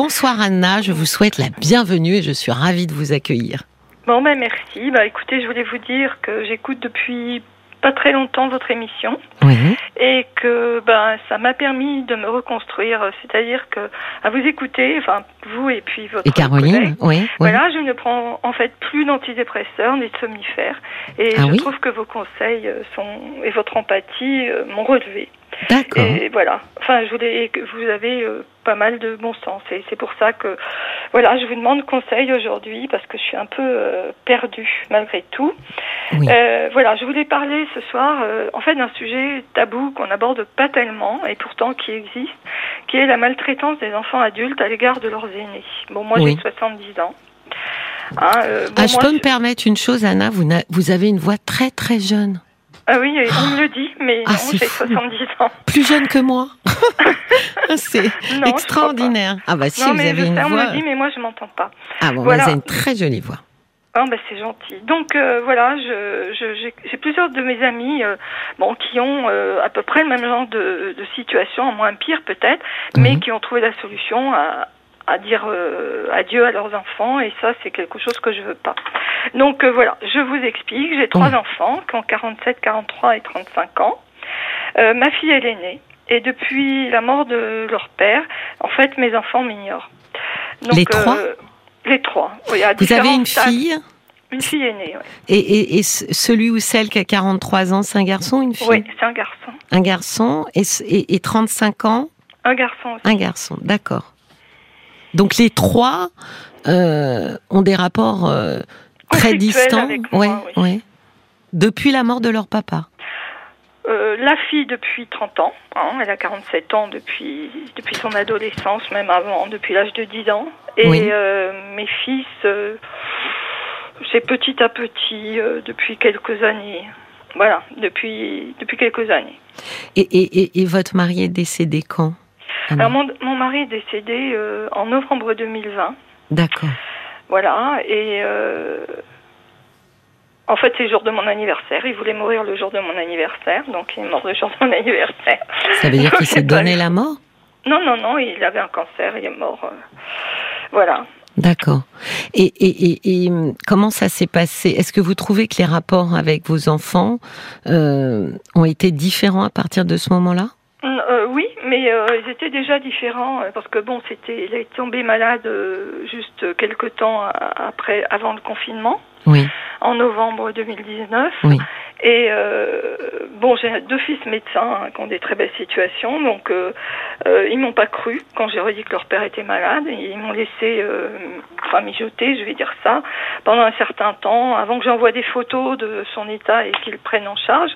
Bonsoir Anna, je vous souhaite la bienvenue et je suis ravie de vous accueillir. Bon ben merci. Bah écoutez, je voulais vous dire que j'écoute depuis pas très longtemps votre émission Oui. et que ben ça m'a permis de me reconstruire, c'est-à-dire que à vous écouter, enfin vous et puis votre Et Caroline, collègue, oui. oui. Voilà, je ne prends en fait plus d'antidépresseurs ni de somnifères et Ah je oui? trouve que vos conseils euh, sont et votre empathie euh, m'ont relevé. D'accord. Et voilà. Enfin, je voulais vous avez euh, pas mal de bon sens et c'est pour ça que voilà, je vous demande conseil aujourd'hui parce que je suis un peu euh, perdue malgré tout. Oui. Euh, voilà, je voulais parler ce soir euh, en fait d'un sujet tabou qu'on n'aborde pas tellement et pourtant qui existe, qui est la maltraitance des enfants adultes à l'égard de leurs aînés. Bon, moi Oui. j'ai 70 ans. Hein, euh, bon, ah, je moi, peux me permettre une chose, Anna, vous, n'a- vous avez une voix très très jeune. Ah oui, on me le dit, mais Ah, non, c'est j'ai fou. 70 ans. Plus jeune que moi. C'est Non, je extraordinaire. Ah bah si, non, vous mais avez je une sais, on me voix. le dit, mais moi je m'entends pas. Ah bon, Voilà. vous avez une très jolie voix. Ah ben c'est gentil. Donc euh, voilà, je, j'ai, plusieurs de mes amis euh, bon, qui ont euh, à peu près le même genre de, de situation, en moins pire peut-être, mais Mhm. qui ont trouvé la solution à, à dire euh, adieu à leurs enfants et ça c'est quelque chose que je veux pas. Donc euh, voilà, je vous explique. J'ai trois enfants qui ont 47, 43 et 35 ans. Euh, ma fille est l'aînée et depuis la mort de leur père, en fait mes enfants m'ignorent. Donc, Les trois Les trois. Oui, à Vous avez une fille Une fille aînée, oui. et, et, et ce- celui ou celle qui a 43 ans, c'est un garçon ou une fille? Oui, c'est un garçon. Un garçon et, et 35 ans, Un garçon aussi. un garçon. D'accord. Donc les trois euh, ont des rapports euh, très distants. avec moi, ouais, oui. ouais. Depuis la mort de leur papa. Euh, la fille depuis 30 ans, hein, elle a 47 ans depuis, depuis son adolescence, même avant, depuis l'âge de 10 ans. Et Oui. mes fils, c'est petit à petit, depuis quelques années. Voilà, depuis, depuis quelques années. Et, et, et, et votre mari est décédé quand? Anna Alors mon, mon mari est décédé euh, en novembre 2020. D'accord. Voilà, et euh, en fait, c'est le jour de mon anniversaire. Il voulait mourir le jour de mon anniversaire, donc il est mort le jour de mon anniversaire. Ça veut dire qu'il s'est pas donné la mort? Non, non, non, il avait un cancer, il est mort. euh, Voilà. D'accord. Et, et, et, et, comment ça s'est passé? Est-ce que vous trouvez que les rapports avec vos enfants euh, ont été différents à partir de ce moment-là? Mm, euh, oui, mais euh, ils étaient déjà différents euh, parce que bon, c'était, il est tombé malade euh, juste quelques temps après, avant le confinement, Oui, en novembre 2019. oui. Et bon, j'ai deux fils médecins hein, qui ont des très belles situations, donc ils m'ont pas cru quand j'ai redit que leur père était malade. Et ils m'ont laissé, enfin mijoter, je vais dire ça, pendant un certain temps, avant que j'envoie des photos de son état et qu'ils prennent en charge.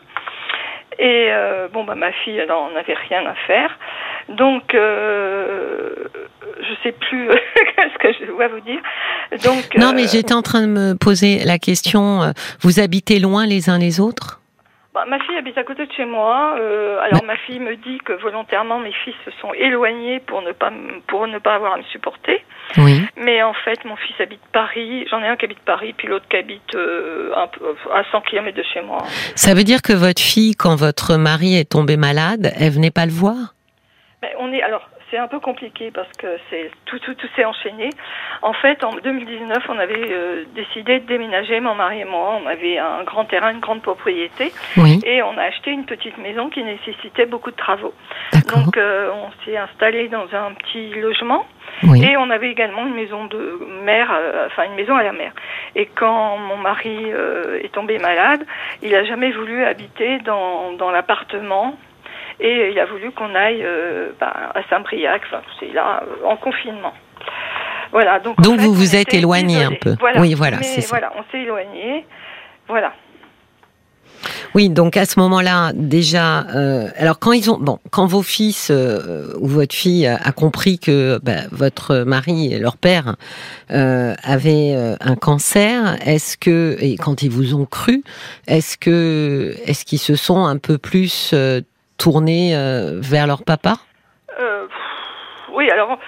Et euh, bon, bah ma fille, elle en avait rien à faire. Donc, euh, je sais plus ce que je dois vous dire. Donc, Non, euh, mais j'étais en train de me poser la question, euh, vous habitez loin les uns les autres? Bah, ma fille habite à côté de chez moi. euh, alors ma fille me dit que volontairement mes fils se sont éloignés pour ne pas pour ne pas avoir à me supporter. Oui. Mais en fait, mon fils habite Paris. J'en ai un qui habite Paris, puis l'autre qui habite euh, un peu, à 100 km de chez moi. Ça veut dire que votre fille, quand votre mari est tombé malade, elle venait pas le voir? Mais on est alors. C'est un peu compliqué parce que c'est tout, tout, tout s'est enchaîné. En fait, en 2019, on avait euh, décidé de déménager, mon mari et moi. On avait un grand terrain, une grande propriété, Oui, et on a acheté une petite maison qui nécessitait beaucoup de travaux. Donc euh, on s'est installé dans un petit logement Oui. et on avait également une maison de mer, euh, enfin une maison à la mer. Et quand mon mari est tombé malade, il a jamais voulu habiter dans, dans l'appartement et il a voulu qu'on aille euh, bah, à Saint-Briac, enfin c'est là euh, en confinement. Voilà, donc, en Donc fait, vous vous êtes éloigné un peu. Voilà. Oui, voilà, c'est ça. Voilà, on s'est éloigné. Voilà. Oui, donc à ce moment-là, déjà, euh, alors quand ils ont, bon, quand vos fils euh, ou votre fille a, compris que bah, votre mari et leur père euh, avaient euh, un cancer, est-ce que et quand ils vous ont cru, est-ce que est-ce qu'ils se sont un peu plus tournés euh, vers leur papa? Euh, oui, alors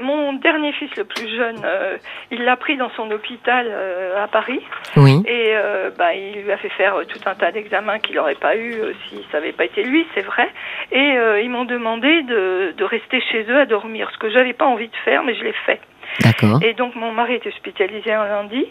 mon dernier fils, le plus jeune, euh, il l'a pris dans son hôpital euh, à Paris. Oui. Et euh, bah, il lui a fait faire tout un tas d'examens qu'il n'aurait pas eu si ça n'avait pas été lui, c'est vrai. Et ils m'ont demandé de, de rester chez eux à dormir, ce que j'avais pas envie de faire, mais je l'ai fait. D'accord. Et donc mon mari est hospitalisé un lundi.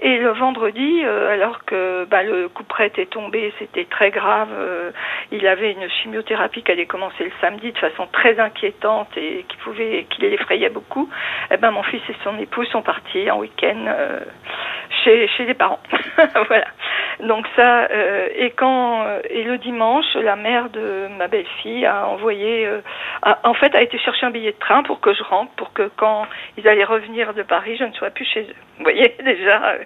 Et le vendredi, euh, alors que bah, le coup près était tombé, c'était très grave. euh, il avait une chimiothérapie qui allait commencer le samedi de façon très inquiétante et qui pouvait, qui l'effrayait beaucoup. Eh ben mon fils et son épouse sont partis en week-end euh, chez chez les parents. voilà. Donc ça euh, et quand euh, et le dimanche, la mère de ma belle-fille a envoyé, euh, a- en fait, a été chercher un billet de train pour que je rentre, pour que quand ils allaient revenir de Paris, je ne sois plus chez eux. Vous voyez déjà. euh,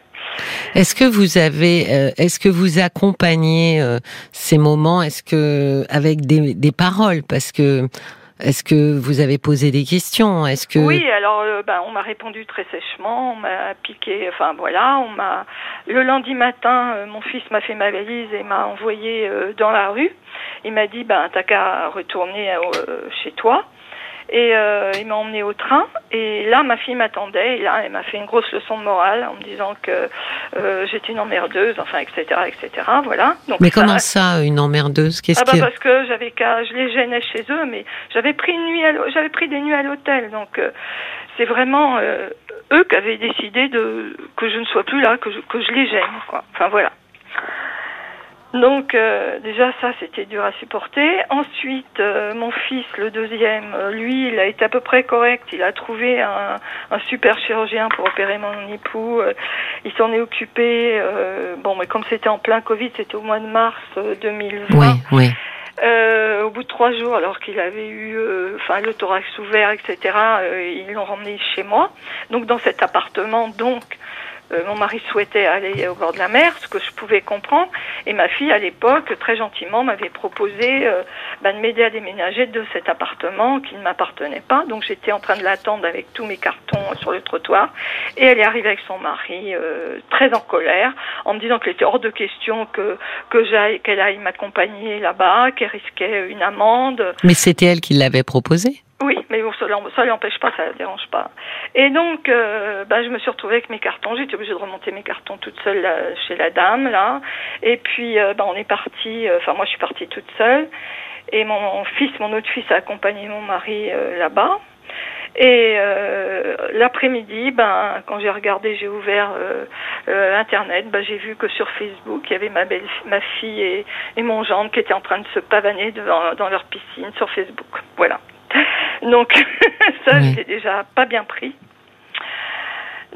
Est-ce que vous avez, euh, est-ce que vous accompagnez ces moments, est-ce que avec des, des paroles, parce que est-ce que vous avez posé des questions, est-ce que Oui, alors euh, ben, on m'a répondu très sèchement, on m'a piqué, enfin voilà, on m'a le lundi matin, euh, mon fils m'a fait ma valise et m'a envoyé euh, dans la rue. Il m'a dit ben t'as qu'à retourner chez toi. Et euh, il m'a emmené au train. Et là, ma fille m'attendait. Et là, elle m'a fait une grosse leçon de morale en me disant que euh, j'étais une emmerdeuse, enfin, etc., etc. Voilà. Donc Mais ça- comment ça, une emmerdeuse? Qu'est-ce ah bah que parce que j'avais qu'à, je les gênais chez eux, mais j'avais pris une nuit, j'avais pris des nuits à l'hôtel, donc euh, c'est vraiment euh, eux qui avaient décidé de que je ne sois plus là, que je, que je les gêne, quoi. Enfin voilà. Donc euh, déjà ça c'était dur à supporter. Ensuite euh, mon fils le deuxième, euh, lui il a été à peu près correct. Il a trouvé un, un super chirurgien pour opérer mon époux. Euh, il s'en est occupé. euh, bon mais comme c'était en plein Covid, c'était au mois de mars euh, 2020. Oui, oui. Euh, au bout de trois jours, alors qu'il avait eu, euh, enfin, le thorax ouvert, etc., euh, ils l'ont ramené chez moi. Donc, dans cet appartement, donc, euh, mon mari souhaitait aller au bord de la mer, ce que je pouvais comprendre. Et ma fille, à l'époque, très gentiment, m'avait proposé euh, ben, de m'aider à déménager de cet appartement qui ne m'appartenait pas. Donc, j'étais en train de l'attendre avec tous mes cartons sur le trottoir. Et elle est arrivée avec son mari, euh, très en colère, en me disant qu'il était hors de question que que qu'elle aille m'accompagner là-bas, qu'elle risquait une amende. Mais c'était elle qui l'avait proposé? Oui, mais bon, ça l'em- ça l'empêche pas, ça la dérange pas. Et donc, euh, bah, je me suis retrouvée avec mes cartons. J'étais obligée de remonter mes cartons toute seule là, chez la dame là. Et puis, euh, bah, on est parti. euh, Enfin, moi, je suis partie toute seule. Et mon fils, mon autre fils, a accompagné mon mari euh, là-bas. Et euh, l'après-midi, ben, quand j'ai regardé, j'ai ouvert euh, euh, Internet, ben, j'ai vu que sur Facebook, il y avait ma, belle, ma fille et, et mon gendre qui étaient en train de se pavaner devant, dans leur piscine sur Facebook. Voilà. Donc, ça, Oui. j'étais déjà pas bien pris.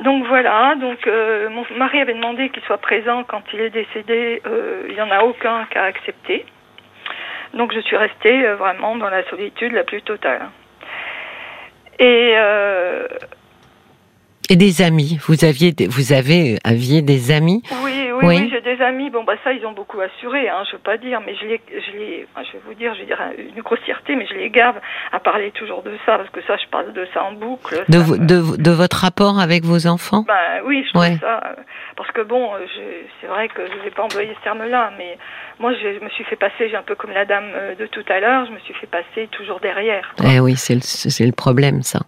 Donc voilà, donc euh, mon mari avait demandé qu'il soit présent quand il est décédé, euh, il n'y en a aucun qui a accepté. Donc je suis restée euh, vraiment dans la solitude la plus totale. Et euh, Et des amis. Vous aviez, des- vous avez, aviez des amis. oui, oui, Oui. oui, j'ai des amis. Bon, bah ça, ils ont beaucoup assuré. Hein, je veux pas dire, mais je les, je les, je vais vous dire, je vais dire une grossièreté, mais je les garde à parler toujours de ça parce que ça, je parle de ça en boucle. De, ça vo- me- de, de votre rapport avec vos enfants? Ben oui, je trouve Ouais. ça. euh, Parce que bon, euh, c'est vrai que je vais pas employer ce terme-là, mais moi, je, me suis fait passer, j'ai un peu comme la dame euh, de tout à l'heure, je me suis fait passer toujours derrière. quoi. Eh oui, c'est le, c'est le problème, ça.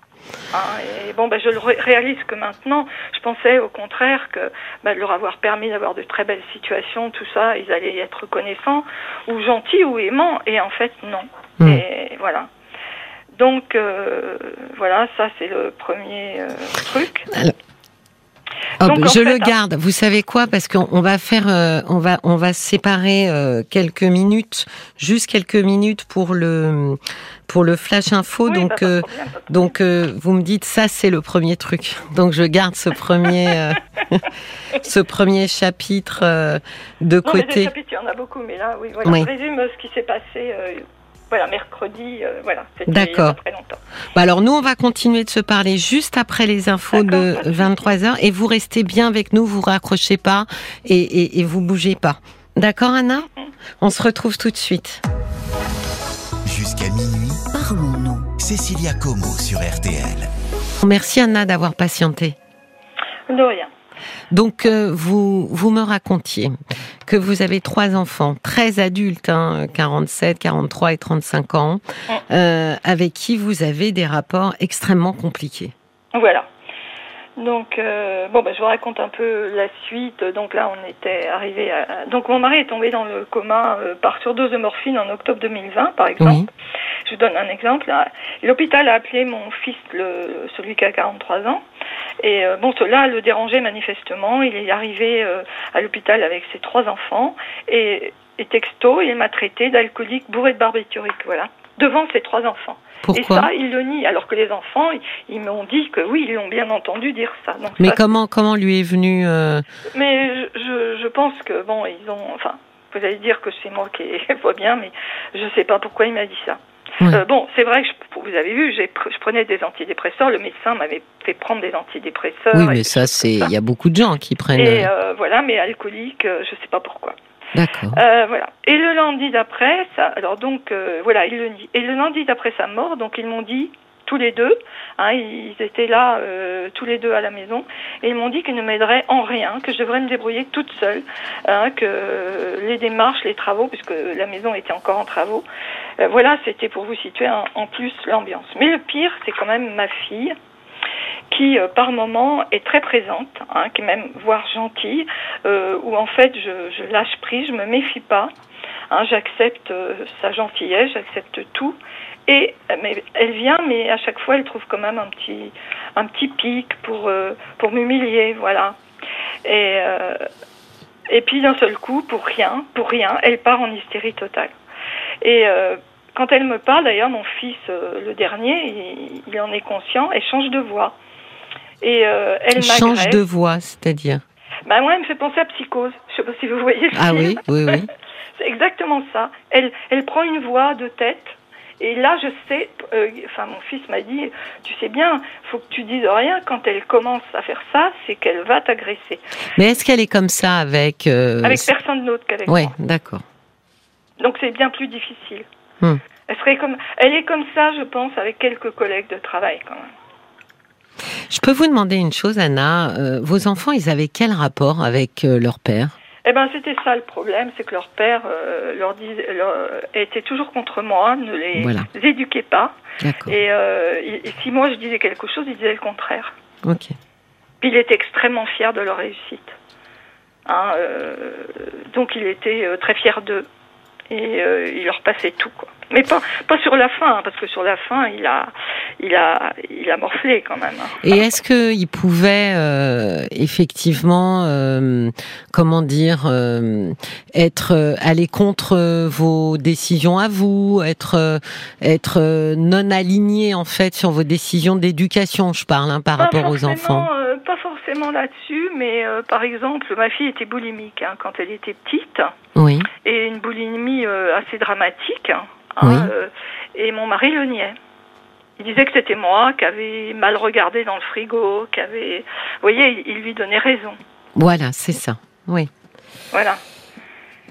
Hein, et bon, ben, je le ré- réalise que maintenant, je pensais au contraire que ben, de leur avoir permis d'avoir de très belles situations, tout ça, ils allaient être reconnaissants, ou gentils, ou aimants, et en fait, non. Hmm. Et voilà. Donc, euh, voilà, ça, c'est le premier euh, truc. Oh, Donc, en je fait, le garde. Vous savez quoi? Parce qu'on on va faire, euh, on va, on va séparer euh, quelques minutes, juste quelques minutes pour le, pour le flash info. Oui, donc, bah, euh, problème, donc, euh, vous me dites ça, c'est le premier truc. Donc, je garde ce premier, euh, ce premier chapitre euh, de Non, mais des côté. chapitres, il y en a beaucoup, mais là, oui, voilà. Oui. Je résume euh, ce qui s'est passé, euh, voilà, mercredi, euh, voilà. C'était D'accord. il y a pas très longtemps. Bah alors nous, on va continuer de se parler juste après les infos de pas de souci. 23 h et vous restez bien avec nous, vous raccrochez pas et, et, et vous bougez pas. D'accord, Anna? On se retrouve tout de suite. Jusqu'à minuit, Parlons-nous. Cécilia Como sur RTL. Merci Anna d'avoir patienté. De rien. Donc euh, vous vous me racontiez que vous avez trois enfants, très adultes, hein, 47, 43 et 35 ans, euh, avec qui vous avez des rapports extrêmement compliqués. Voilà. Donc, euh, bon, bah, je vous raconte un peu la suite. Donc là, on était arrivé à... Donc, mon mari est tombé dans le coma euh, par surdose de morphine en octobre 2020, par exemple. Oui. Je vous donne un exemple. L'hôpital a appelé mon fils, le, celui qui a 43 ans. Et euh, bon, cela le dérangeait manifestement. Il est arrivé à l'hôpital avec ses trois enfants. Et, et texto, il m'a traité d'alcoolique bourré de barbiturique, voilà. Devant ses trois enfants. Pourquoi Et ça, il le nie. Alors que les enfants, ils, m'ont dit que oui, ils l'ont bien entendu dire ça. Donc, Mais ça, comment comment lui est venu euh, mais je, pense que bon, ils ont. Enfin, vous allez dire que c'est moi qui vois bien, mais je sais pas pourquoi il m'a dit ça. Euh, bon, c'est vrai que je- vous avez vu, je prenais des antidépresseurs. Le médecin m'avait fait prendre des antidépresseurs. Oui, mais ça c'est il y a beaucoup de gens qui prennent. Et euh, euh, voilà, mais alcoolique, je sais pas pourquoi. D'accord. Euh, voilà. Et le lundi d'après, alors donc euh, voilà, il le nie. Et le lundi d'après sa mort, donc ils m'ont dit tous les deux, hein, ils étaient là euh, tous les deux à la maison, et ils m'ont dit qu'ils ne m'aideraient en rien, que je devrais me débrouiller toute seule, hein, que les démarches, les travaux, puisque la maison était encore en travaux, voilà, c'était pour vous situer en plus l'ambiance. Mais le pire, c'est quand même ma fille qui euh, par moment est très présente, hein, qui même voire gentille, euh, où en fait je, lâche prise, je me méfie pas, hein, j'accepte euh, sa gentillesse, j'accepte tout, et elle vient, mais à chaque fois elle trouve quand même un petit un petit pic pour pour m'humilier, voilà. Et et puis d'un seul coup, pour rien, pour rien, elle part en hystérie totale. Et quand elle me parle, d'ailleurs, mon fils, le dernier, il en est conscient, elle change de voix. Et euh, elle Change de voix, c'est-à-dire. Bah moi, elle me fait penser à Psychose. Je sais pas si vous voyez le Ah film. oui, oui, oui. C'est exactement ça. Elle, elle prend une voix de tête. Et là, je sais, euh, enfin, mon fils m'a dit, tu sais bien, faut que tu dises rien. Quand elle commence à faire ça, c'est qu'elle va t'agresser. Mais est-ce qu'elle est comme ça avec euh, Avec personne d'autre qu'avec Ouais, moi. d'accord. Donc c'est bien plus difficile. Hmm. Elle serait comme, elle est comme ça, je pense, avec quelques collègues de travail quand même. Je peux vous demander une chose, Anna. Euh, vos enfants, ils avaient quel rapport avec euh, leur père? Eh ben, c'était ça le problème, c'est que leur père euh, leur était toujours contre moi, ne les Voilà. éduquait pas. Et, et- et si moi je disais quelque chose, il disait le contraire. Ok. Puis il était extrêmement fier de leur réussite. Hein, donc il était très fier d'eux. Et euh, il leur passait tout, quoi. Mais pas, pas sur la fin, hein, parce que sur la fin, il a, il a, il a morflé quand même. hein. Et est-ce qu'il pouvait euh, effectivement, euh, comment dire, euh, être euh, aller contre vos décisions à vous, être euh, être non aligné en fait sur vos décisions d'éducation, je parle, hein, par Pas rapport aux enfants? Là-dessus, mais euh, par exemple, ma fille était boulimique hein, quand elle était petite, Oui. et une boulimie euh, assez dramatique. hein, Oui. euh, et mon mari le niait. Il disait que c'était moi qui avais mal regardé dans le frigo, qui avait... Vous voyez, il, il lui donnait raison. Voilà, c'est ça. Oui. Voilà.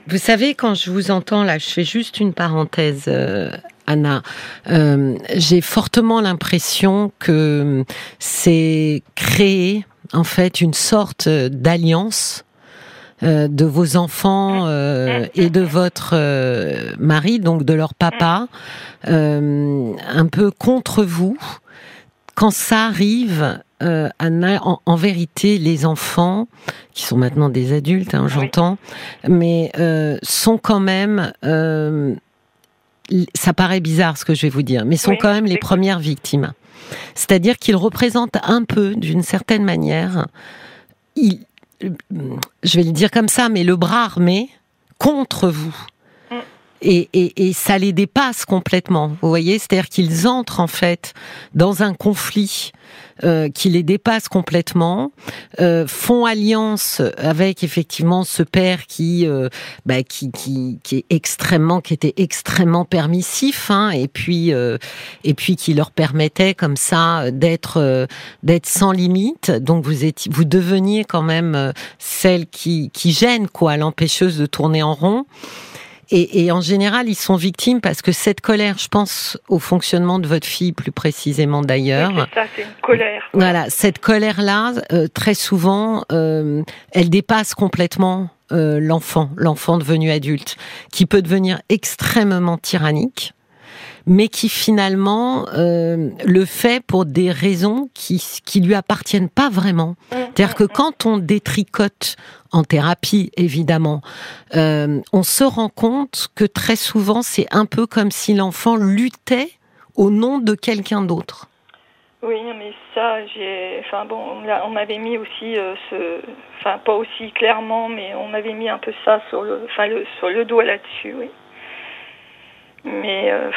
Vous savez, quand je vous entends là, je fais juste une parenthèse, euh, Anna. Euh, J'ai fortement l'impression que c'est créer en fait une sorte d'alliance euh, de vos enfants euh, et de votre euh, mari, donc de leur papa, euh, un peu contre vous. Quand ça arrive, euh, Anna, en, en vérité, les enfants, qui sont maintenant des adultes, hein, j'entends, mais euh, sont quand même, euh, ça paraît bizarre ce que je vais vous dire, mais sont Oui, quand même les premières victimes. C'est-à-dire qu'ils représentent un peu, d'une certaine manière, ils, je vais le dire comme ça, mais le bras armé contre vous. Et, et, et ça les dépasse complètement. Vous voyez, c'est-à-dire qu'ils entrent en fait dans un conflit euh, qui les dépasse complètement, euh, font alliance avec effectivement ce père qui, euh, bah, qui, qui, qui est extrêmement, qui était extrêmement permissif, hein, et puis, euh, et puis qui leur permettait comme ça d'être, euh, d'être sans limite. Donc vous étiez, vous deveniez quand même euh, celle qui, qui gêne quoi, l'empêcheuse de tourner en rond. Et, et, en général, ils sont victimes parce que cette colère, je pense au fonctionnement de votre fille plus précisément d'ailleurs. Oui, c'est ça, c'est une colère. Voilà, cette colère-là, euh, très souvent, euh, elle dépasse complètement euh, l'enfant, l'enfant devenu adulte, qui peut devenir extrêmement tyrannique mais qui finalement euh, le fait pour des raisons qui qui lui appartiennent pas vraiment. C'est-à-dire que quand on détricote en thérapie, évidemment, euh, on se rend compte que très souvent c'est un peu comme si l'enfant luttait au nom de quelqu'un d'autre. Oui, mais ça, j'ai, enfin bon, on, on avait mis aussi euh, enfin pas aussi clairement, mais on avait mis un peu ça sur le, enfin le, sur le doigt là-dessus, oui. Mais euh,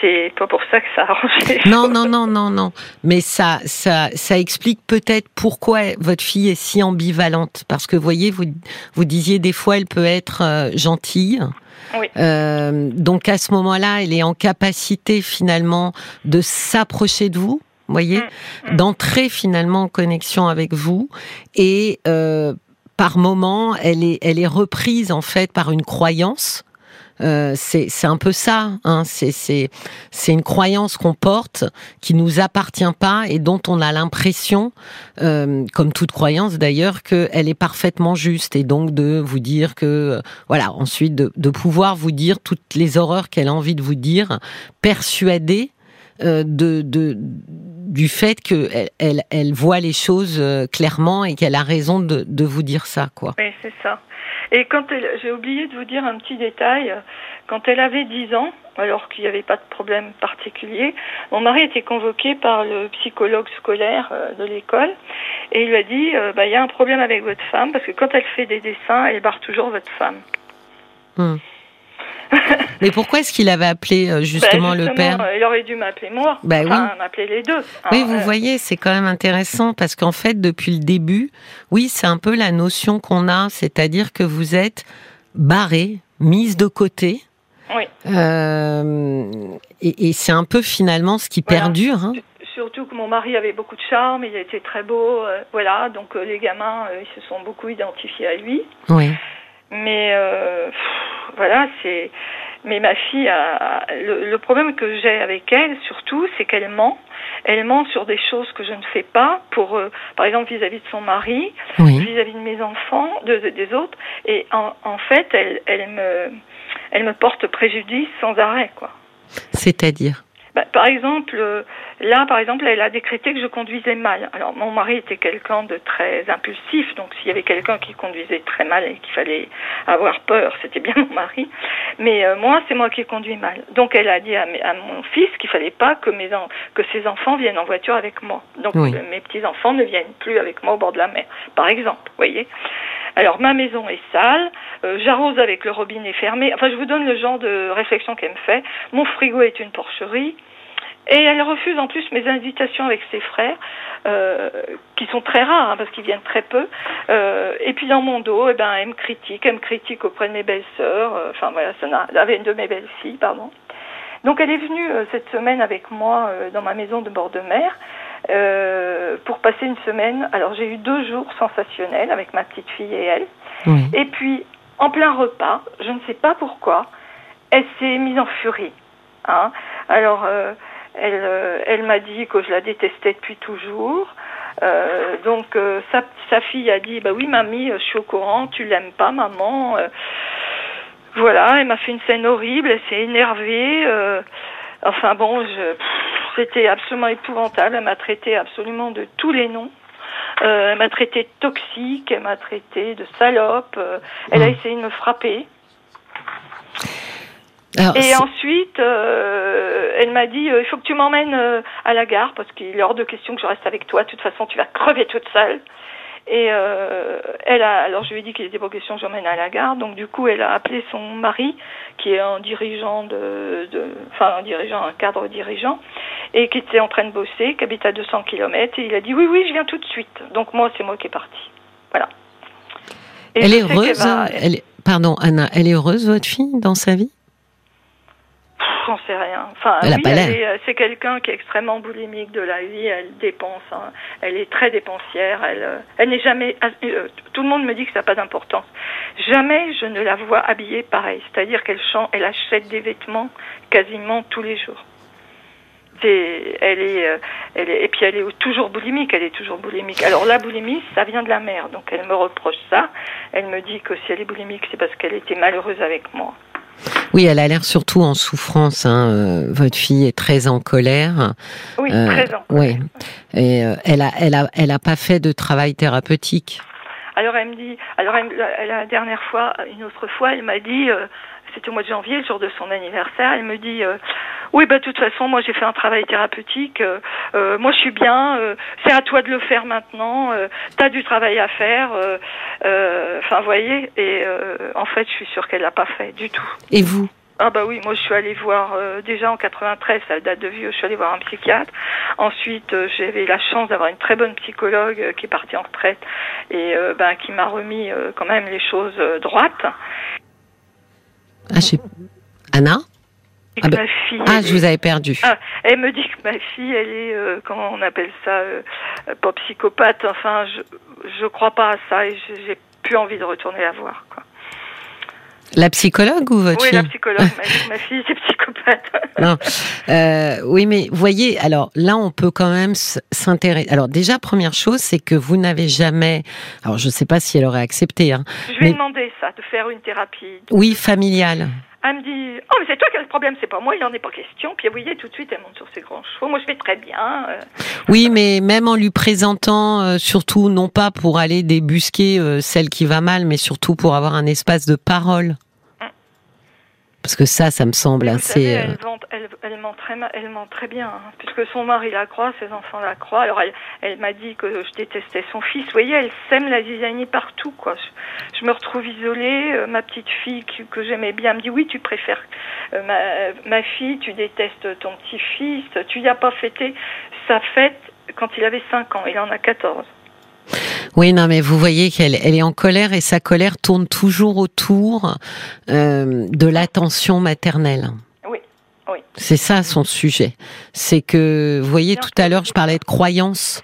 c'est pas pour ça que ça arrange les Non, choses. non, non, non, non. Mais ça, ça, ça explique peut-être pourquoi votre fille est si ambivalente. Parce que, vous voyez, vous, vous disiez des fois, elle peut être euh, gentille. Oui. Euh, donc à ce moment-là, elle est en capacité finalement de s'approcher de vous, voyez, Mm, d'entrer finalement en connexion avec vous et euh, par moment, elle est, elle est reprise en fait par une croyance. Euh, c'est un peu ça, hein. c'est une croyance qu'on porte qui nous appartient pas et dont on a l'impression, euh, comme toute croyance d'ailleurs, qu'elle est parfaitement juste et donc de vous dire que euh, voilà ensuite de, de pouvoir vous dire toutes les horreurs qu'elle a envie de vous dire, persuadée euh, de, de du fait que elle, elle, elle voit les choses euh, clairement et qu'elle a raison de, de vous dire ça quoi. Oui, c'est ça. Et quand elle, j'ai oublié de vous dire un petit détail, quand elle avait 10 ans, alors qu'il n'y avait pas de problème particulier, mon mari était convoqué par le psychologue scolaire euh, de l'école et il lui a dit, euh, bah, il y a un problème avec votre femme parce que quand elle fait des dessins, elle barre toujours votre femme. Hmm. Mais pourquoi est-ce qu'il avait appelé euh, justement, Bah, le père euh, Il aurait dû m'appeler moi. Bah oui. enfin, m'appeler les deux. Oui, vous euh, voyez, c'est quand même intéressant parce qu'en fait, depuis le début, oui, c'est un peu la notion qu'on a, c'est-à-dire que vous êtes barré, mise de côté. Oui. Euh, et et c'est un peu finalement ce qui Voilà. perdure. Hein. Surtout que mon mari avait beaucoup de charme, il était très beau, euh, voilà, donc euh, les gamins, euh, ils se sont beaucoup identifiés à lui. Oui. Mais euh, pff, voilà, c'est. Mais ma fille a le, le problème que j'ai avec elle, surtout, c'est qu'elle ment. Elle ment sur des choses que je ne fais pas, pour, euh, par exemple, vis-à-vis de son mari, Oui. vis-à-vis de mes enfants, de, de- des autres. Et en, en fait, elle, elle me, elle me porte préjudice sans arrêt, quoi. C'est-à-dire? Bah, par exemple, euh, là, par exemple, elle a décrété que je conduisais mal. Alors, mon mari était quelqu'un de très impulsif, donc s'il y avait quelqu'un qui conduisait très mal et qu'il fallait avoir peur, c'était bien mon mari. Mais euh, moi, c'est moi qui conduis mal. Donc, elle a dit à, mes- à mon fils qu'il fallait pas que mes en- que ses enfants viennent en voiture avec moi. Donc, Oui. euh, mes petits enfants ne viennent plus avec moi au bord de la mer, par exemple. Vous voyez. Alors, ma maison est sale, euh, j'arrose avec le robinet fermé. Enfin, je vous donne le genre de réflexion qu'elle me fait. Mon frigo est une porcherie. Et elle refuse en plus mes invitations avec ses frères, euh, qui sont très rares, hein, parce qu'ils viennent très peu. Euh, et puis dans mon dos, eh ben, elle me critique, elle me critique auprès de mes belles-sœurs, euh, enfin voilà, ça n'a, avec une de mes belles-filles, pardon. Donc elle est venue euh, cette semaine avec moi euh, dans ma maison de bord de mer euh, pour passer une semaine. Alors j'ai eu deux jours sensationnels avec ma petite fille et elle. Oui. Et puis, en plein repas, je ne sais pas pourquoi, elle s'est mise en furie. Hein. Alors, euh, elle, euh, elle m'a dit que je la détestais depuis toujours. Euh, donc, euh, sa, sa fille a dit, bah oui, mamie, je suis au courant, tu l'aimes pas, maman. Euh, voilà, elle m'a fait une scène horrible, elle s'est énervée. enfin bon, c'était absolument épouvantable. Elle m'a traité absolument de tous les noms. Elle m'a traité de toxique, elle m'a traité de salope, elle a Mm. essayé de me frapper. Alors, Et ensuite, euh, elle m'a dit, euh, il faut que tu m'emmènes euh, à la gare parce qu'il est hors de question que je reste avec toi. De toute façon, tu vas crever toute seule. Et euh, elle a, alors je lui ai dit qu'il était pas question que j'emmène à la gare. Donc du coup, elle a appelé son mari, qui est un dirigeant de, de enfin un dirigeant, un cadre dirigeant, et qui était en train de bosser, qui habite à 200 km. Et il a dit oui, oui, je viens tout de suite. Donc moi, c'est moi qui est parti. Voilà. Et elle est heureuse. va- Elle est- Pardon, Anna, elle est heureuse votre fille dans sa vie? J'en sais rien. Enfin, Elle oui, euh, c'est quelqu'un qui est extrêmement boulimique de la vie. Elle dépense. hein. Elle est très dépensière. Elle, euh, elle n'est jamais. euh, tout le monde me dit que ça n'a pas d'importance. Jamais je ne la vois habillée pareil. C'est-à-dire qu'elle chante, elle achète des vêtements quasiment tous les jours. C'est, elle est, elle est, et puis elle est toujours boulimique. Elle est toujours boulimique. Alors la boulimie, ça vient de la mère. Donc elle me reproche ça. Elle me dit que si elle est boulimique, c'est parce qu'elle était malheureuse avec moi. Oui, elle a l'air surtout en souffrance. Hein. euh, votre fille est très en colère. Oui, Euh, 13 ans. Oui. Et euh, elle a, elle a, elle a pas fait de travail thérapeutique? Alors elle me dit, alors elle, la, dernière fois, une autre fois, elle m'a dit, euh, c'était au mois de janvier, le jour de son anniversaire, elle me dit, oui bah de toute façon, moi j'ai fait un travail thérapeutique, euh, euh, moi je suis bien, euh, c'est à toi de le faire maintenant, euh, t'as du travail à faire, euh, euh, enfin voyez, et euh, en fait je suis sûre qu'elle l'a pas fait du tout. Et vous? Ah bah oui, moi je suis allée voir euh, déjà en 93, ça date de vieux, je suis allée voir un psychiatre. Ensuite, euh, j'avais la chance d'avoir une très bonne psychologue euh, qui est partie en retraite et euh, ben, qui m'a remis euh, quand même les choses euh, droites. Ah, je sais- Anna? Ah bah- fille, Ah, je vous avais perdu. Ah, elle me dit que ma fille, elle est, euh, comment on appelle ça, euh, pas psychopathe. Enfin, je je crois pas à ça et j'ai plus envie de retourner la voir. Quoi. La psychologue ou votre Oui, fille la psychologue m'a fille, c'est psychopathe. Non. Euh, oui, mais voyez, alors là, on peut quand même s'intéresser. Alors déjà, première chose, c'est que vous n'avez jamais. Alors, je ne sais pas si elle aurait accepté. Hein. Je lui Mais- ai demandé ça, de faire une thérapie. Oui, familiale. Elle me dit Oh, mais c'est toi qui as le problème, c'est pas moi, il n'en est pas question. Puis vous voyez, tout de suite, elle monte sur ses grands chevaux. Moi, je vais très bien. euh. Oui, mais même en lui présentant, euh, surtout non pas pour aller débusquer euh, celle qui va mal, mais surtout pour avoir un espace de parole. Parce que ça, ça me semble vous assez. savez, elle, vante- elle, elle ment très, ma- elle ment très bien, hein, puisque son mari la croit, ses enfants la croient. Alors, elle, elle m'a dit que je détestais son fils. Vous voyez, elle sème la zizanie partout, quoi. Je, je me retrouve isolée. euh, ma petite fille que, que j'aimais bien me dit Oui, tu préfères euh, ma, ma fille, tu détestes ton petit-fils. Tu n'y as pas fêté sa fête quand il avait 5 ans. Il en a 14. Oui, non, mais vous voyez qu'elle elle est en colère et sa colère tourne toujours autour euh, de l'attention maternelle. Oui, oui. C'est ça son sujet. C'est que, vous voyez, tout à l'heure, je parlais de croyance.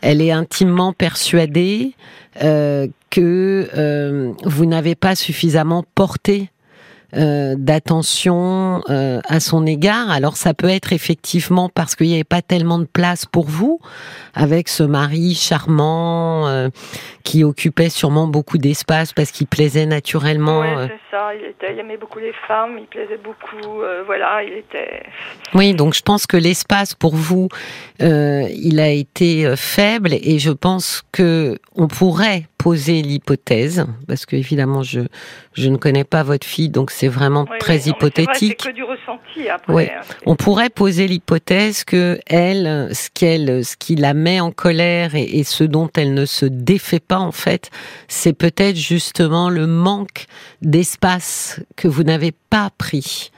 Elle est intimement persuadée euh, que euh, vous n'avez pas suffisamment porté euh, d'attention euh, à son égard. Alors ça peut être effectivement parce qu'il n'y avait pas tellement de place pour vous, avec ce mari charmant euh, qui occupait sûrement beaucoup d'espace parce qu'il plaisait naturellement. Ouais, euh. c'est ça. Il, était, il aimait beaucoup les femmes, il plaisait beaucoup. euh, voilà, il était. Oui, donc je pense que l'espace pour vous, euh, il a été faible et je pense que on pourrait poser l'hypothèse, parce que évidemment je je ne connais pas votre fille, donc c'est vraiment Oui, très oui, vrai, hypothétique. C'est que du ressenti après. Ouais. hein, c'est- On pourrait poser l'hypothèse que elle, ce qu'elle, ce qui la met en colère et, et ce dont elle ne se défait pas en fait, c'est peut-être justement le manque d'espace que vous n'avez pas pris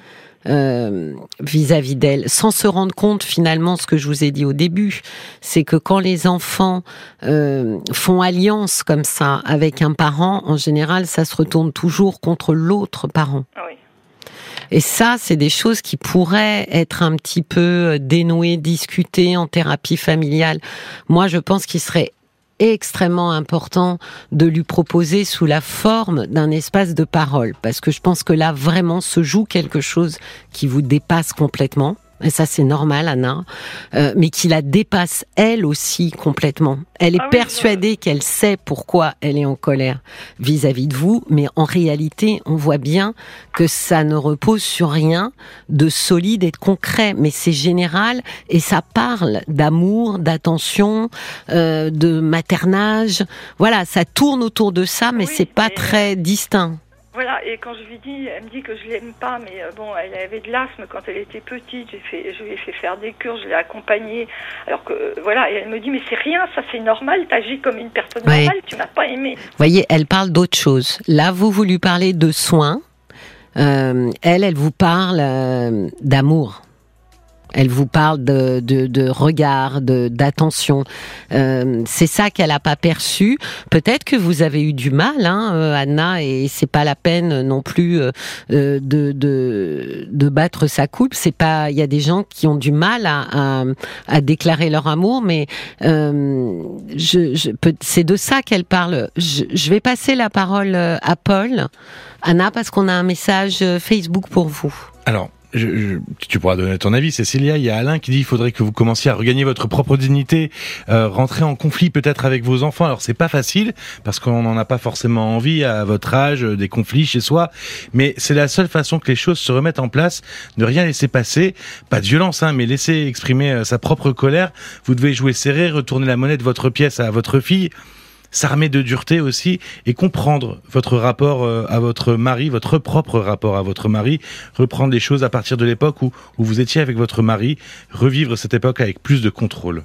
euh, vis-à-vis d'elle, sans se rendre compte finalement ce que je vous ai dit au début, c'est que quand les enfants euh, font alliance comme ça avec un parent, en général, ça se retourne toujours contre l'autre parent. Ah oui. Et ça, c'est des choses qui pourraient être un petit peu dénouées, discutées en thérapie familiale. Moi, je pense qu'il serait extrêmement important de lui proposer sous la forme d'un espace de parole, parce que je pense que là, vraiment, se joue quelque chose qui vous dépasse complètement. Et ça, c'est normal, Anna, euh, mais qui la dépasse elle aussi complètement. Elle est Ah oui, persuadée qu'elle sait pourquoi elle est en colère vis-à-vis de vous, mais en réalité, on voit bien que ça ne repose sur rien de solide et de concret, mais c'est général et ça parle d'amour, d'attention, euh, de maternage. Voilà, ça tourne autour de ça, mais Oui, c'est pas très distinct. Voilà, et quand je lui dis, elle me dit que je l'aime pas, mais euh, bon, elle avait de l'asthme quand elle était petite, j'ai fait, je lui ai fait faire des cures, je l'ai accompagnée, alors que, euh, voilà, et elle me dit, mais c'est rien, ça c'est normal, t'agis comme une personne Ouais. normale, tu m'as pas aimé. Vous voyez, elle parle d'autre chose. Là, vous, vous lui parlez de soins. Euh, elle, elle vous parle euh, d'amour. Elle vous parle de, de, de regard, d'attention. Euh, c'est ça qu'elle a pas perçu. Peut-être que vous avez eu du mal, hein, euh, Anna, et c'est pas la peine non plus euh, euh, de, de de battre sa coupe. C'est pas. Il y a des gens qui ont du mal à à, à déclarer leur amour, mais euh, je, je c'est de ça qu'elle parle. Je, je vais passer la parole à Paul, Anna, parce qu'on a un message Facebook pour vous. Alors, je, je- tu pourras donner ton avis, Cécilia. Il y a Alain qui dit il faudrait que vous commenciez à regagner votre propre dignité, euh, rentrer en conflit peut-être avec vos enfants. Alors c'est pas facile parce qu'on n'en a pas forcément envie à votre âge euh, des conflits chez soi, mais c'est la seule façon que les choses se remettent en place. Ne rien laisser passer, pas de violence, hein, mais laisser exprimer euh, sa propre colère. Vous devez jouer serré, retourner la monnaie de votre pièce à votre fille s'armer de dureté aussi et comprendre votre rapport euh, à votre mari, votre propre rapport à votre mari, reprendre les choses à partir de l'époque où, où vous étiez avec votre mari, revivre cette époque avec plus de contrôle.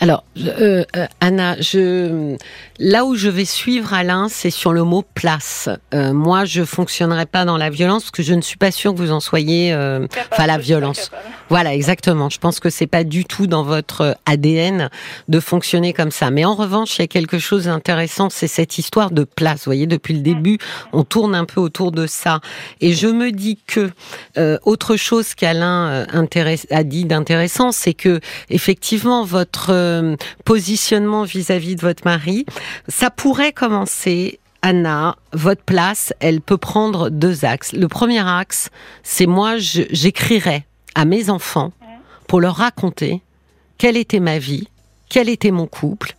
Alors, euh, euh, Anna, je, là où je vais suivre Alain, c'est sur le mot place. Euh, moi, je fonctionnerai pas dans la violence parce que je ne suis pas sûre que vous en soyez. euh, Enfin, la violence. Voilà, exactement. Je pense que c'est pas du tout dans votre ADN de fonctionner comme ça. Mais en revanche, il y a quelque chose d'intéressant, c'est cette histoire de place. Vous voyez, depuis le début, on tourne un peu autour de ça. Et je me dis que euh, autre chose qu'Alain euh, a dit d'intéressant, c'est que effectivement votre euh, positionnement vis-à-vis de votre mari, ça pourrait commencer. Anna, votre place, elle peut prendre deux axes. Le premier axe, c'est moi, j'écrirai à mes enfants pour leur raconter quelle était ma vie, quel était mon couple,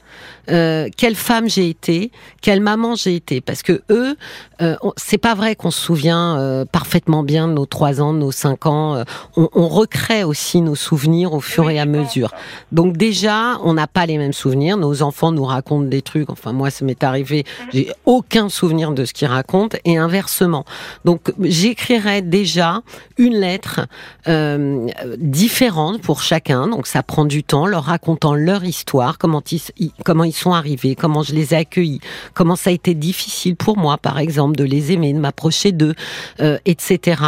euh, quelle femme j'ai été, quelle maman j'ai été. Parce que eux, euh, c'est pas vrai qu'on se souvient euh, parfaitement bien de nos trois ans, de nos cinq ans. euh, on, on recrée aussi nos souvenirs au fur Oui, et à mesure. Donc déjà, on n'a pas les mêmes souvenirs. Nos enfants nous racontent des trucs. Enfin, moi, ça m'est arrivé. J'ai aucun souvenir de ce qu'ils racontent et inversement. Donc, j'écrirai déjà une lettre euh, différente pour chacun. Donc, ça prend du temps, leur racontant leur histoire, comment ils- comment ils sont arrivés, comment je les ai accueillis, comment ça a été difficile pour moi, par exemple, de les aimer, de m'approcher d'eux, euh, etc.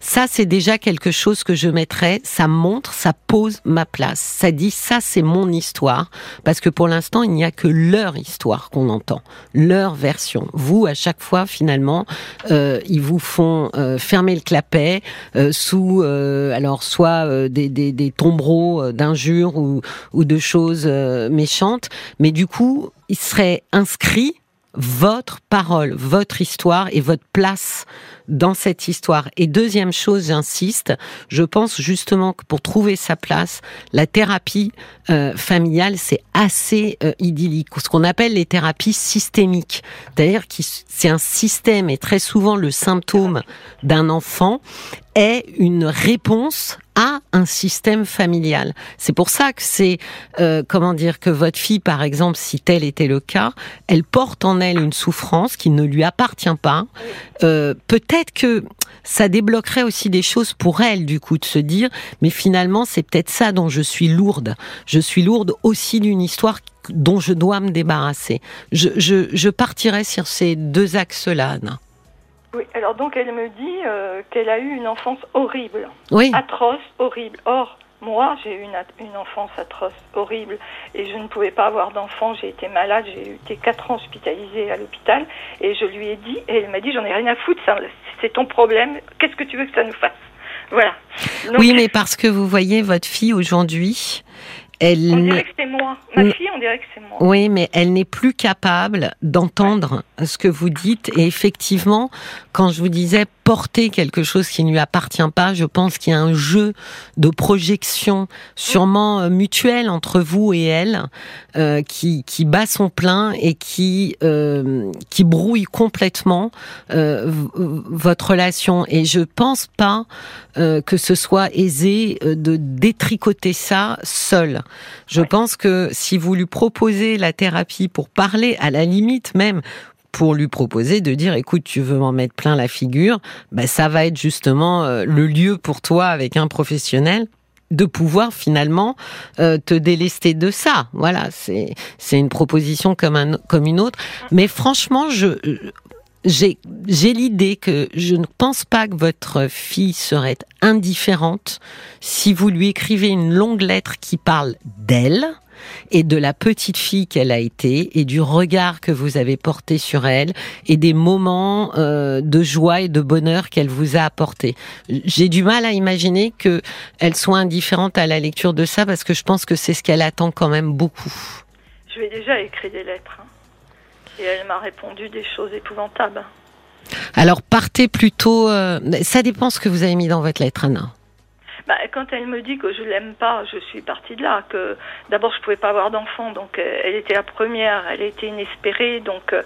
Ça, c'est déjà quelque chose que je mettrais. Ça montre, ça pose ma place. Ça dit, ça, c'est mon histoire. Parce que pour l'instant, il n'y a que leur histoire qu'on entend, leur version. Vous, à chaque fois, finalement, euh, ils vous font euh, fermer le clapet euh, sous, euh, alors, soit euh, des, des, des tombereaux d'injures ou, ou de choses méchantes. Mais du coup, il serait inscrit votre parole, votre histoire et votre place dans cette histoire. Et deuxième chose, j'insiste, je pense justement que pour trouver sa place, la thérapie euh, familiale, c'est assez euh, idyllique. Ce qu'on appelle les thérapies systémiques. C'est-à-dire que c'est un système et très souvent le symptôme d'un enfant est une réponse à un système familial. C'est pour ça que c'est, euh, comment dire, que votre fille, par exemple, si tel était le cas, elle porte en elle une souffrance qui ne lui appartient pas. Euh, Peut-être que ça débloquerait aussi des choses pour elle, du coup, de se dire, mais finalement, c'est peut-être ça dont je suis lourde. Je suis lourde aussi d'une histoire dont je dois me débarrasser. Je, je, je partirais sur ces deux axes-là, Anna. Oui, alors donc elle me dit euh, qu'elle a eu une enfance horrible, Oui. atroce, horrible. Or, moi, j'ai eu une, enfance atroce, horrible, et je ne pouvais pas avoir d'enfant. J'ai été malade, j'ai été quatre ans hospitalisée à l'hôpital, et je lui ai dit, et elle m'a dit, j'en ai rien à foutre, ça, c'est ton problème. Qu'est-ce que tu veux que ça nous fasse? Voilà. Donc, Oui, mais parce que vous voyez, votre fille aujourd'hui, elle on dirait que c'est moi. Ma Mm. fille, on dirait que c'est moi. Oui, mais elle n'est plus capable d'entendre ce que vous dites. Et effectivement, quand je vous disais porter quelque chose qui ne lui appartient pas, je pense qu'il y a un jeu de projection sûrement euh, mutuel entre vous et elle euh, qui, qui bat son plein et qui, euh, qui brouille complètement euh, votre relation. Et je pense pas euh, que ce soit aisé euh, de détricoter ça seul. Je pense que si vous lui proposez la thérapie pour parler, à la limite même, pour lui proposer de dire écoute tu veux m'en mettre plein la figure ben ça va être justement euh, le lieu pour toi avec un professionnel de pouvoir finalement euh, te délester de ça. Voilà c'est c'est une proposition comme un comme une autre. Mais franchement je j'ai j'ai l'idée que je ne pense pas que votre fille serait indifférente si vous lui écrivez une longue lettre qui parle d'elle et de la petite fille qu'elle a été et du regard que vous avez porté sur elle et des moments euh, de joie et de bonheur qu'elle vous a apporté. J'ai du mal à imaginer que elle soit indifférente à la lecture de ça parce que je pense que c'est ce qu'elle attend quand même beaucoup. Je lui ai déjà écrit des lettres. hein. Et elle m'a répondu des choses épouvantables. Alors partez plutôt. euh, ça dépend ce que vous avez mis dans votre lettre, Anna. Bah, quand elle me dit que je l'aime pas, je suis partie de là. Que d'abord je pouvais pas avoir d'enfant, donc euh, elle était la première, elle était inespérée, donc euh,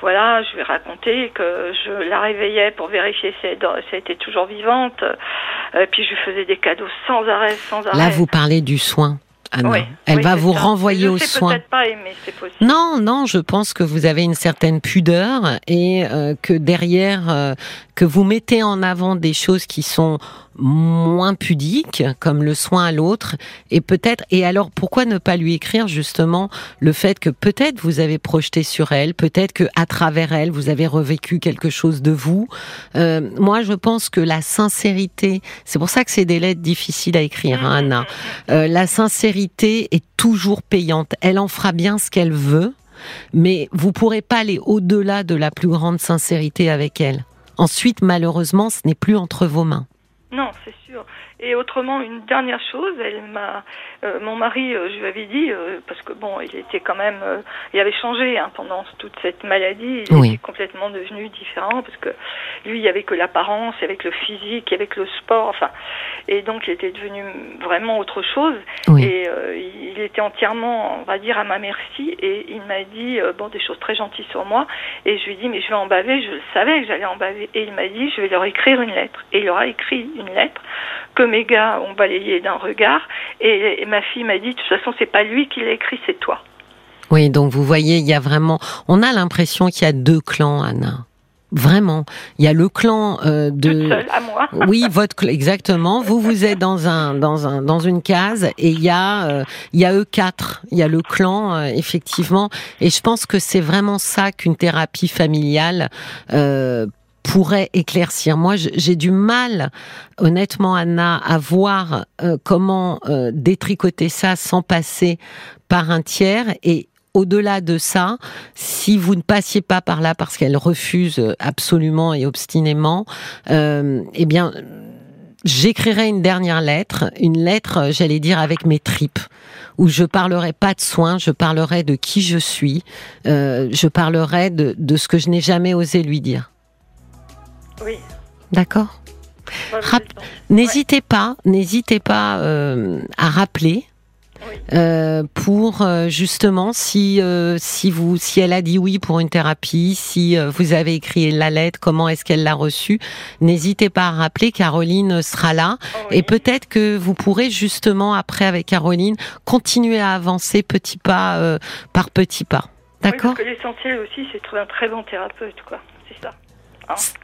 voilà, je lui ai raconté que je la réveillais pour vérifier si elle, si elle était toujours vivante, euh, puis je lui faisais des cadeaux sans arrêt, sans arrêt. Là, vous parlez du soin. Oui, Elle oui, va vous ça. renvoyer je au sais soin. peut-être pas aimer. Non, non, je pense que vous avez une certaine pudeur et euh, que derrière, euh, que vous mettez en avant des choses qui sont moins pudiques, comme le soin à l'autre, et peut-être, et alors pourquoi ne pas lui écrire justement le fait que peut-être vous avez projeté sur elle, peut-être que à travers elle vous avez revécu quelque chose de vous. Euh, moi, je pense que la sincérité, c'est pour ça que c'est des lettres difficiles à écrire, hein, Anna. Euh, la sincérité est toujours payante. Elle en fera bien ce qu'elle veut, mais vous pourrez pas aller au-delà de la plus grande sincérité avec elle. Ensuite, malheureusement, ce n'est plus entre vos mains. Non, c'est sûr. Et autrement, une dernière chose, elle m'a, euh, mon mari, euh, je lui avais dit, euh, parce que bon, il était quand même, euh, il avait changé hein, pendant toute cette maladie, il Oui. était complètement devenu différent, parce que lui, il y avait que l'apparence, avec le physique, avec le sport, enfin, et donc il était devenu vraiment autre chose. Oui. Et euh, il était entièrement, on va dire, à ma merci. Et il m'a dit bon des choses très gentilles sur moi. Et je lui ai dit mais je vais en baver. Je le savais que j'allais en baver. Et il m'a dit je vais leur écrire une lettre. Et il leur a écrit une lettre que mes gars ont balayée d'un regard. Et, et ma fille m'a dit de toute façon c'est pas lui qui l'a écrit, c'est toi. Oui, donc vous voyez, il y a vraiment, on a l'impression qu'il y a deux clans, Anna. Vraiment, il y a le clan euh, de. seule à moi. Oui, votre exactement. Vous vous êtes dans un dans un dans une case et il y a euh, il y a eux quatre. Il y a le clan euh, effectivement et je pense que c'est vraiment ça qu'une thérapie familiale pourrait éclaircir. Moi, j'ai du mal, honnêtement, Anna, à voir euh, comment euh, détricoter ça sans passer par un tiers et au-delà de ça, si vous ne passiez pas par là parce qu'elle refuse absolument et obstinément, euh, eh bien, j'écrirai une dernière lettre, une lettre, euh, j'allais dire, avec mes tripes, où je parlerai pas de soins, je parlerai de qui je suis, euh, je parlerai de, de ce que je n'ai jamais osé lui dire. Oui. D'accord Rap- N'hésitez pas, n'hésitez pas euh, à rappeler. Oui. euh, pour euh, justement si euh, si vous si elle a dit oui pour une thérapie, si vous avez écrit la lettre, comment est-ce qu'elle l'a reçue, n'hésitez pas à rappeler. Caroline sera là Oh, oui. et peut-être que vous pourrez justement après avec Caroline continuer à avancer petit pas par petit pas. Oui, D'accord? parce que l'essentiel aussi, c'est de trouver un très bon thérapeute, quoi.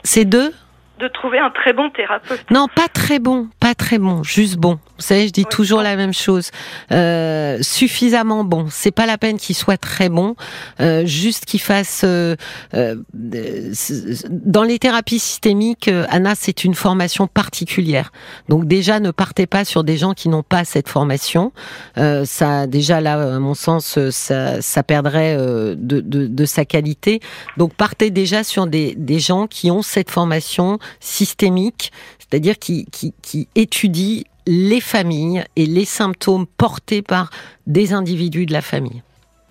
C'est deux? De trouver un très bon thérapeute. Non, pas très bon, pas très bon, juste bon. Vous savez, je dis Oui. toujours la même chose. Euh, suffisamment bon. C'est pas la peine qu'il soit très bon, euh, juste qu'il fasse. euh, euh, dans les thérapies systémiques, euh, Anna, c'est une formation particulière. Donc déjà, ne partez pas sur des gens qui n'ont pas cette formation. Euh, ça, déjà là, à mon sens, ça, ça perdrait euh, de, de, de sa qualité. Donc partez déjà sur des, des gens qui ont cette formation systémique, c'est-à-dire qui, qui, qui étudient les familles et les symptômes portés par des individus de la famille.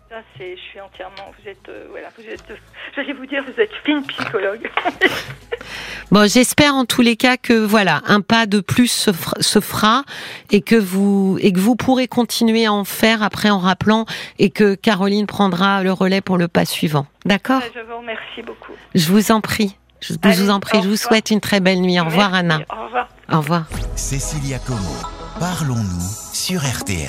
Ça, c'est, je suis entièrement. Vous êtes, euh, voilà, vous êtes. euh, J'allais vous dire, vous êtes fine psychologue. Bon, j'espère en tous les cas que voilà, un pas de plus se, fera- se fera et que vous et que vous pourrez continuer à en faire après en rappelant et que Caroline prendra le relais pour le pas suivant. D'accord? Je vous remercie beaucoup. Je vous en prie. Je Allez, vous en prie. Je vous souhaite une très belle nuit. Au revoir, Merci. Anna. Au revoir. Au revoir. Cécilia Como, parlons-nous sur RTL.